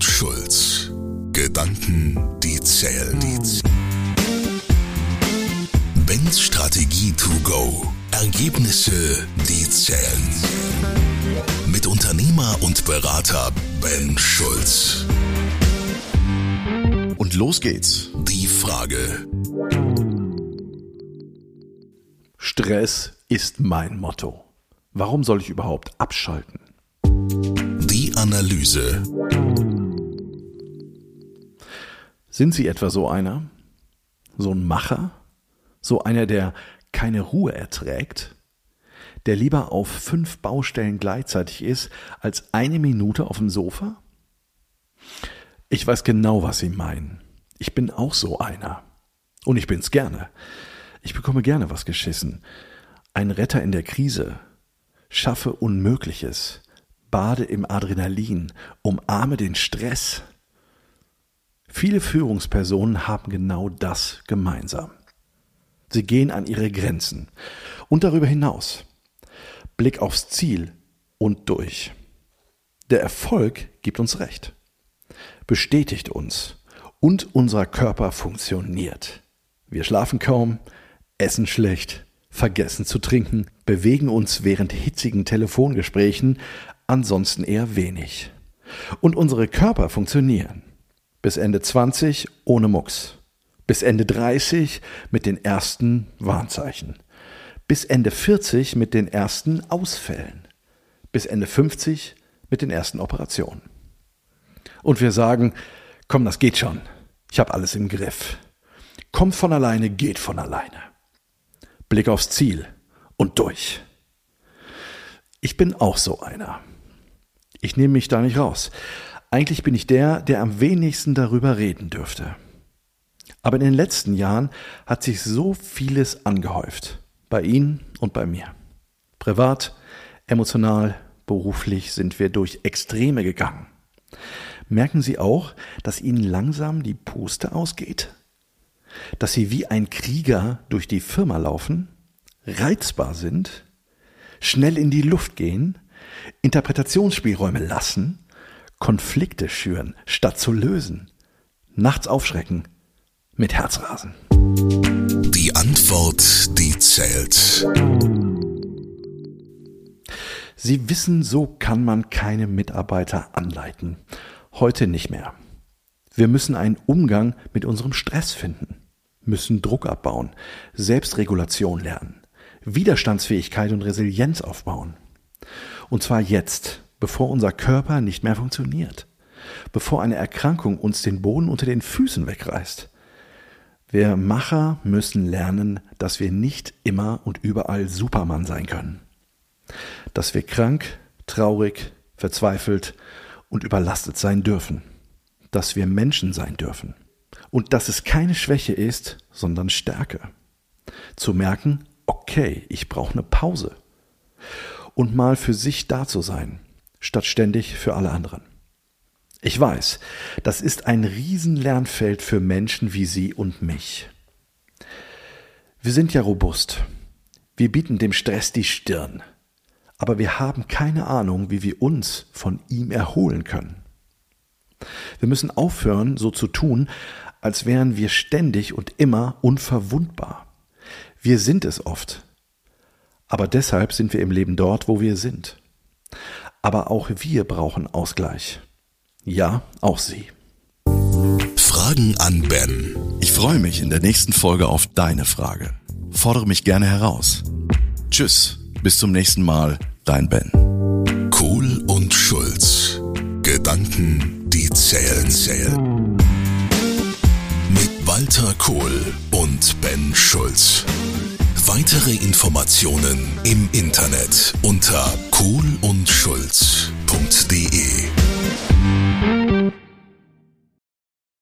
und Schulz. Gedanken, die zählen. Bens Strategie to go. Ergebnisse, die zählen. Mit Unternehmer und Berater Ben Schulz. Und los geht's. Die Frage. Stress ist mein Motto. Warum soll ich überhaupt abschalten? Die Analyse. Sind Sie etwa so einer? So ein Macher? So einer, der keine Ruhe erträgt? Der lieber auf fünf Baustellen gleichzeitig ist, als eine Minute auf dem Sofa? Ich weiß genau, was Sie meinen. Ich bin auch so einer. Und ich bin's gerne. Ich bekomme gerne was geschissen. Ein Retter in der Krise. Schaffe Unmögliches. Bade im Adrenalin. Umarme den Stress. Viele Führungspersonen haben genau das gemeinsam. Sie gehen an ihre Grenzen und darüber hinaus. Blick aufs Ziel und durch. Der Erfolg gibt uns recht, bestätigt uns und unser Körper funktioniert. Wir schlafen kaum, essen schlecht, vergessen zu trinken, bewegen uns während hitzigen Telefongesprächen, ansonsten eher wenig. Und unsere Körper funktionieren. Bis Ende 20 ohne Mucks. Bis Ende 30 mit den ersten Warnzeichen. Bis Ende 40 mit den ersten Ausfällen. Bis Ende 50 mit den ersten Operationen. Und wir sagen, komm, das geht schon. Ich habe alles im Griff. Kommt von alleine, geht von alleine. Blick aufs Ziel und durch. Ich bin auch so einer. Ich nehme mich da nicht raus. Eigentlich bin ich der, der am wenigsten darüber reden dürfte. Aber in den letzten Jahren hat sich so vieles angehäuft. Bei Ihnen und bei mir. Privat, emotional, beruflich sind wir durch Extreme gegangen. Merken Sie auch, dass Ihnen langsam die Puste ausgeht? Dass Sie wie ein Krieger durch die Firma laufen, reizbar sind, schnell in die Luft gehen, Interpretationsspielräume lassen Konflikte schüren, statt zu lösen. Nachts aufschrecken, mit Herzrasen. Die Antwort, die zählt. Sie wissen, so kann man keine Mitarbeiter anleiten. Heute nicht mehr. Wir müssen einen Umgang mit unserem Stress finden, müssen Druck abbauen, Selbstregulation lernen, Widerstandsfähigkeit und Resilienz aufbauen. Und zwar jetzt, bevor unser Körper nicht mehr funktioniert, bevor eine Erkrankung uns den Boden unter den Füßen wegreißt. Wir Macher müssen lernen, dass wir nicht immer und überall Supermann sein können. Dass wir krank, traurig, verzweifelt und überlastet sein dürfen. Dass wir Menschen sein dürfen. Und dass es keine Schwäche ist, sondern Stärke. Zu merken, okay, ich brauche eine Pause. Und mal für sich da zu sein, statt ständig für alle anderen. Ich weiß, das ist ein Riesenlernfeld für Menschen wie Sie und mich. Wir sind ja robust. Wir bieten dem Stress die Stirn. Aber wir haben keine Ahnung, wie wir uns von ihm erholen können. Wir müssen aufhören, so zu tun, als wären wir ständig und immer unverwundbar. Wir sind es oft. Aber deshalb sind wir im Leben dort, wo wir sind. Aber auch wir brauchen Ausgleich. Ja, auch Sie. Fragen an Ben. Ich freue mich in der nächsten Folge auf deine Frage. Fordere mich gerne heraus. Tschüss, bis zum nächsten Mal, dein Ben. Kohl und Schulz. Gedanken, die zählen, zählen. Mit Walter Kohl und Ben Schulz. Weitere Informationen im Internet